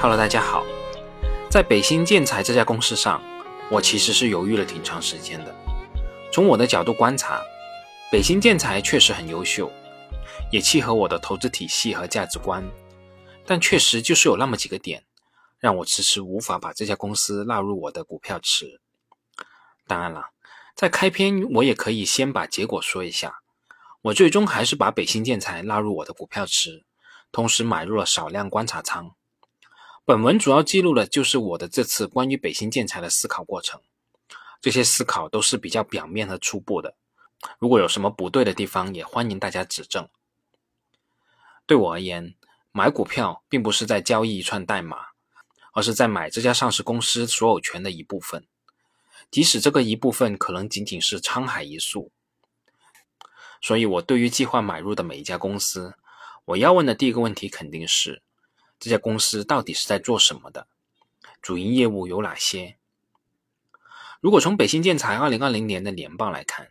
Hello，大家好。在北新建材这家公司上，我其实是犹豫了挺长时间的。从我的角度观察，北新建材确实很优秀，也契合我的投资体系和价值观。但确实就是有那么几个点，让我迟迟无法把这家公司纳入我的股票池。当然了，在开篇我也可以先把结果说一下。我最终还是把北新建材纳入我的股票池，同时买入了少量观察仓。本文主要记录的就是我的这次关于北新建材的思考过程，这些思考都是比较表面和初步的。如果有什么不对的地方，也欢迎大家指正。对我而言，买股票并不是在交易一串代码，而是在买这家上市公司所有权的一部分，即使这个一部分可能仅仅是沧海一粟。所以，我对于计划买入的每一家公司，我要问的第一个问题肯定是。这家公司到底是在做什么的？主营业务有哪些？如果从北新建材二零二零年的年报来看，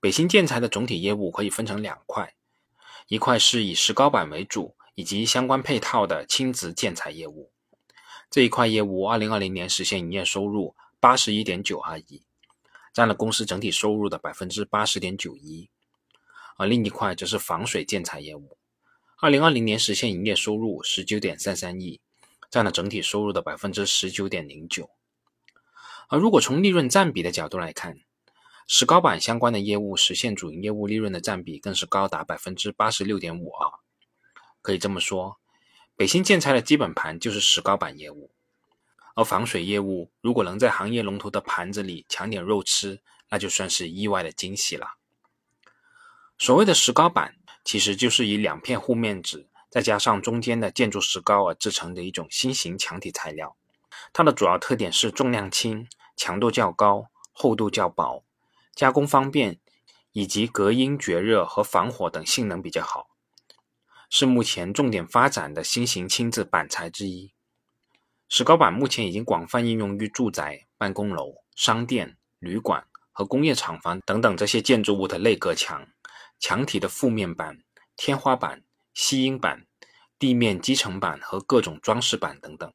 北新建材的总体业务可以分成两块，一块是以石膏板为主以及相关配套的轻质建材业务，这一块业务二零二零年实现营业收入八十一点九二亿，占了公司整体收入的百分之八十点九一，而另一块则是防水建材业务。二零二零年实现营业收入十九点三三亿，占了整体收入的百分之十九点零九。而如果从利润占比的角度来看，石膏板相关的业务实现主营业务利润的占比更是高达百分之八十六点五二。可以这么说，北新建材的基本盘就是石膏板业务，而防水业务如果能在行业龙头的盘子里抢点肉吃，那就算是意外的惊喜了。所谓的石膏板。其实就是以两片护面纸，再加上中间的建筑石膏而制成的一种新型墙体材料。它的主要特点是重量轻、强度较高、厚度较薄、加工方便，以及隔音、绝热和防火等性能比较好，是目前重点发展的新型轻质板材之一。石膏板目前已经广泛应用于住宅、办公楼、商店、旅馆和工业厂房等等这些建筑物的内隔墙。墙体的覆面板、天花板、吸音板、地面基层板和各种装饰板等等。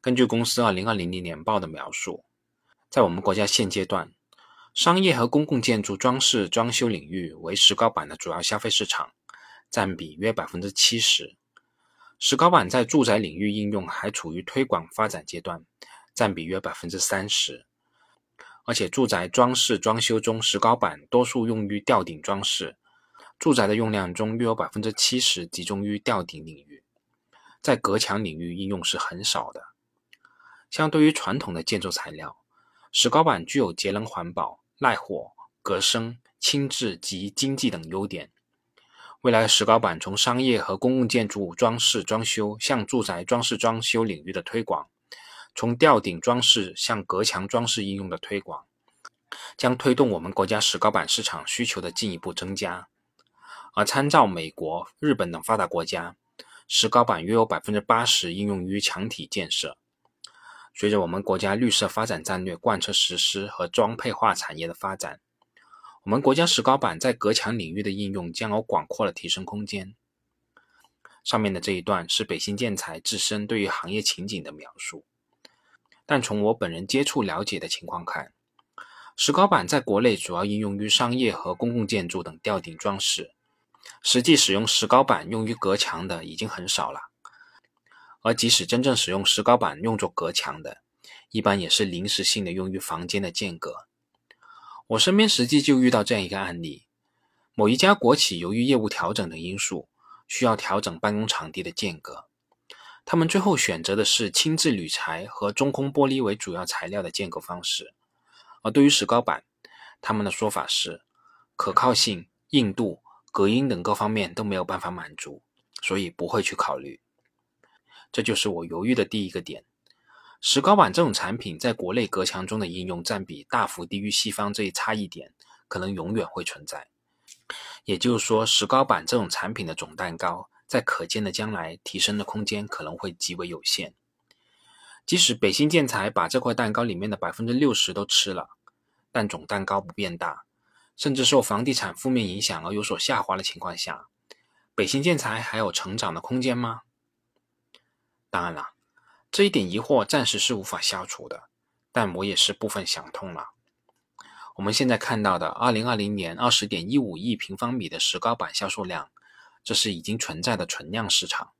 根据公司二零二零年年报的描述，在我们国家现阶段，商业和公共建筑装饰装修领域为石膏板的主要消费市场，占比约百分之七十。石膏板在住宅领域应用还处于推广发展阶段，占比约百分之三十。而且，住宅装饰装修中，石膏板多数用于吊顶装饰。住宅的用量中，约有百分之七十集中于吊顶领域，在隔墙领域应用是很少的。相对于传统的建筑材料，石膏板具有节能环保、耐火、隔声、轻质及经济等优点。未来，石膏板从商业和公共建筑装饰装修向住宅装饰装修领域的推广。从吊顶装饰向隔墙装饰应用的推广，将推动我们国家石膏板市场需求的进一步增加。而参照美国、日本等发达国家，石膏板约有百分之八十应用于墙体建设。随着我们国家绿色发展战略贯彻实施和装配化产业的发展，我们国家石膏板在隔墙领域的应用将有广阔的提升空间。上面的这一段是北新建材自身对于行业情景的描述。但从我本人接触了解的情况看，石膏板在国内主要应用于商业和公共建筑等吊顶装饰，实际使用石膏板用于隔墙的已经很少了。而即使真正使用石膏板用作隔墙的，一般也是临时性的用于房间的间隔。我身边实际就遇到这样一个案例：某一家国企由于业务调整的因素，需要调整办公场地的间隔。他们最后选择的是轻质铝材和中空玻璃为主要材料的建构方式，而对于石膏板，他们的说法是可靠性、硬度、隔音等各方面都没有办法满足，所以不会去考虑。这就是我犹豫的第一个点：石膏板这种产品在国内隔墙中的应用占比大幅低于西方，这一差异点可能永远会存在。也就是说，石膏板这种产品的总蛋糕。在可见的将来，提升的空间可能会极为有限。即使北新建材把这块蛋糕里面的百分之六十都吃了，但总蛋糕不变大，甚至受房地产负面影响而有所下滑的情况下，北新建材还有成长的空间吗？当然了，这一点疑惑暂时是无法消除的，但我也是部分想通了。我们现在看到的2020年20.15亿平方米的石膏板销售量，这是已经存在的存量市场。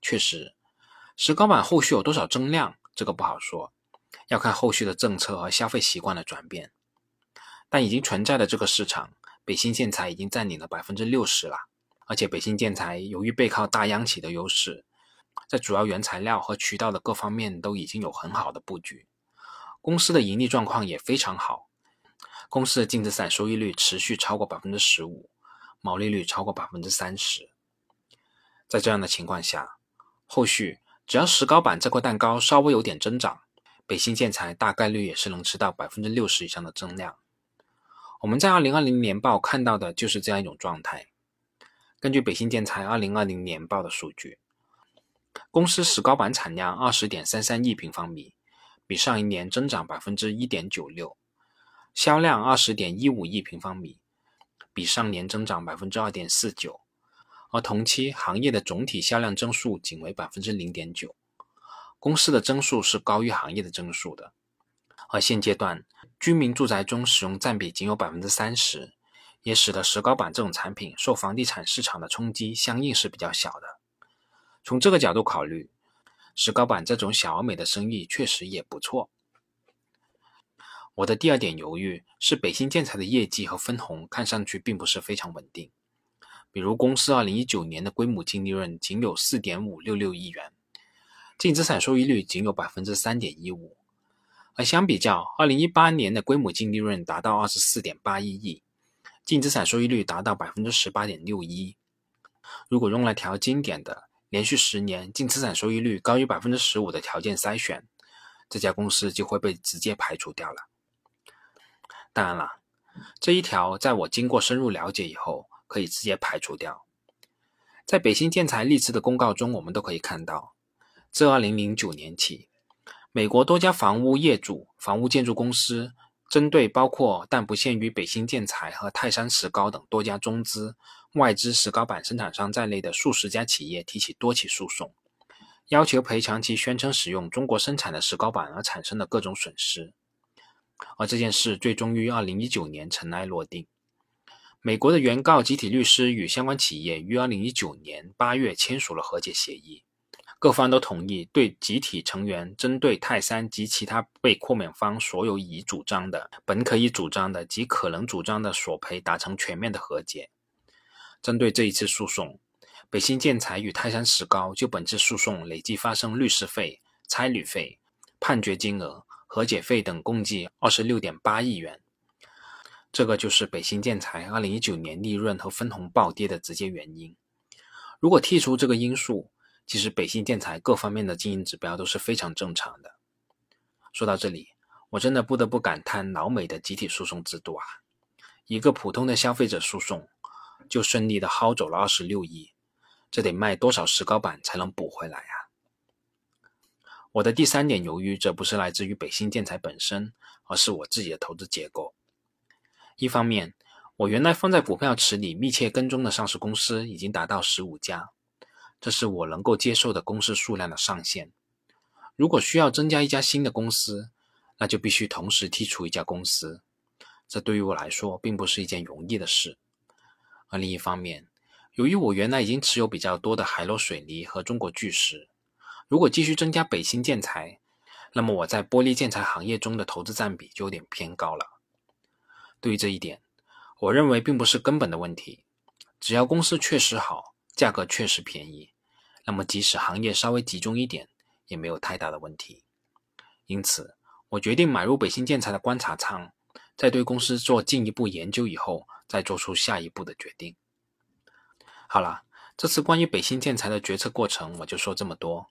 确实，石膏板后续有多少增量，这个不好说，要看后续的政策和消费习惯的转变。但已经存在的这个市场，北新建材已经占领了百分之六十了。而且北新建材由于背靠大央企的优势，在主要原材料和渠道的各方面都已经有很好的布局，公司的盈利状况也非常好。公司的净资产收益率持续超过百分之十五，毛利率超过百分之三十。在这样的情况下，后续只要石膏板这块蛋糕稍微有点增长，北新建材大概率也是能吃到百分之六十以上的增量。我们在二零二零年报看到的就是这样一种状态。根据北新建材二零二零年报的数据，公司石膏板产量二十点三三亿平方米，比上一年增长百分之一点九六。销量二十点一五亿平方米，比上年增长百分之二点四九，而同期行业的总体销量增速仅为百分之零点九，公司的增速是高于行业的增速的。而现阶段居民住宅中使用占比仅有百分之三十，也使得石膏板这种产品受房地产市场的冲击相应是比较小的。从这个角度考虑，石膏板这种小而美的生意确实也不错。我的第二点犹豫是北新建材的业绩和分红看上去并不是非常稳定。比如公司二零一九年的归母净利润仅有四点五六六亿元，净资产收益率仅有百分之三点一五，而相比较二零一八年的归母净利润达到二十四点八一亿，净资产收益率达到百分之十八点六一。如果用来调经典的连续十年净资产收益率高于百分之十五的条件筛选，这家公司就会被直接排除掉了。当然了，这一条在我经过深入了解以后，可以直接排除掉。在北新建材历次的公告中，我们都可以看到，自二零零九年起，美国多家房屋业主、房屋建筑公司，针对包括但不限于北新建材和泰山石膏等多家中资、外资石膏板生产商在内的数十家企业提起多起诉讼，要求赔偿其宣称使用中国生产的石膏板而产生的各种损失。而这件事最终于二零一九年尘埃落定。美国的原告集体律师与相关企业于二零一九年八月签署了和解协议，各方都同意对集体成员针对泰山及其他被豁免方所有已主张的、本可以主张的及可能主张的索赔达成全面的和解。针对这一次诉讼，北新建材与泰山石膏就本次诉讼累计发生律师费、差旅费、判决金额。和解费等共计二十六点八亿元，这个就是北新建材二零一九年利润和分红暴跌的直接原因。如果剔除这个因素，其实北新建材各方面的经营指标都是非常正常的。说到这里，我真的不得不感叹老美的集体诉讼制度啊！一个普通的消费者诉讼就顺利的薅走了二十六亿，这得卖多少石膏板才能补回来啊？我的第三点犹豫，则不是来自于北新建材本身，而是我自己的投资结构。一方面，我原来放在股票池里密切跟踪的上市公司已经达到十五家，这是我能够接受的公司数量的上限。如果需要增加一家新的公司，那就必须同时剔除一家公司，这对于我来说并不是一件容易的事。而另一方面，由于我原来已经持有比较多的海螺水泥和中国巨石。如果继续增加北新建材，那么我在玻璃建材行业中的投资占比就有点偏高了。对于这一点，我认为并不是根本的问题。只要公司确实好，价格确实便宜，那么即使行业稍微集中一点，也没有太大的问题。因此，我决定买入北新建材的观察仓，在对公司做进一步研究以后，再做出下一步的决定。好了，这次关于北新建材的决策过程，我就说这么多。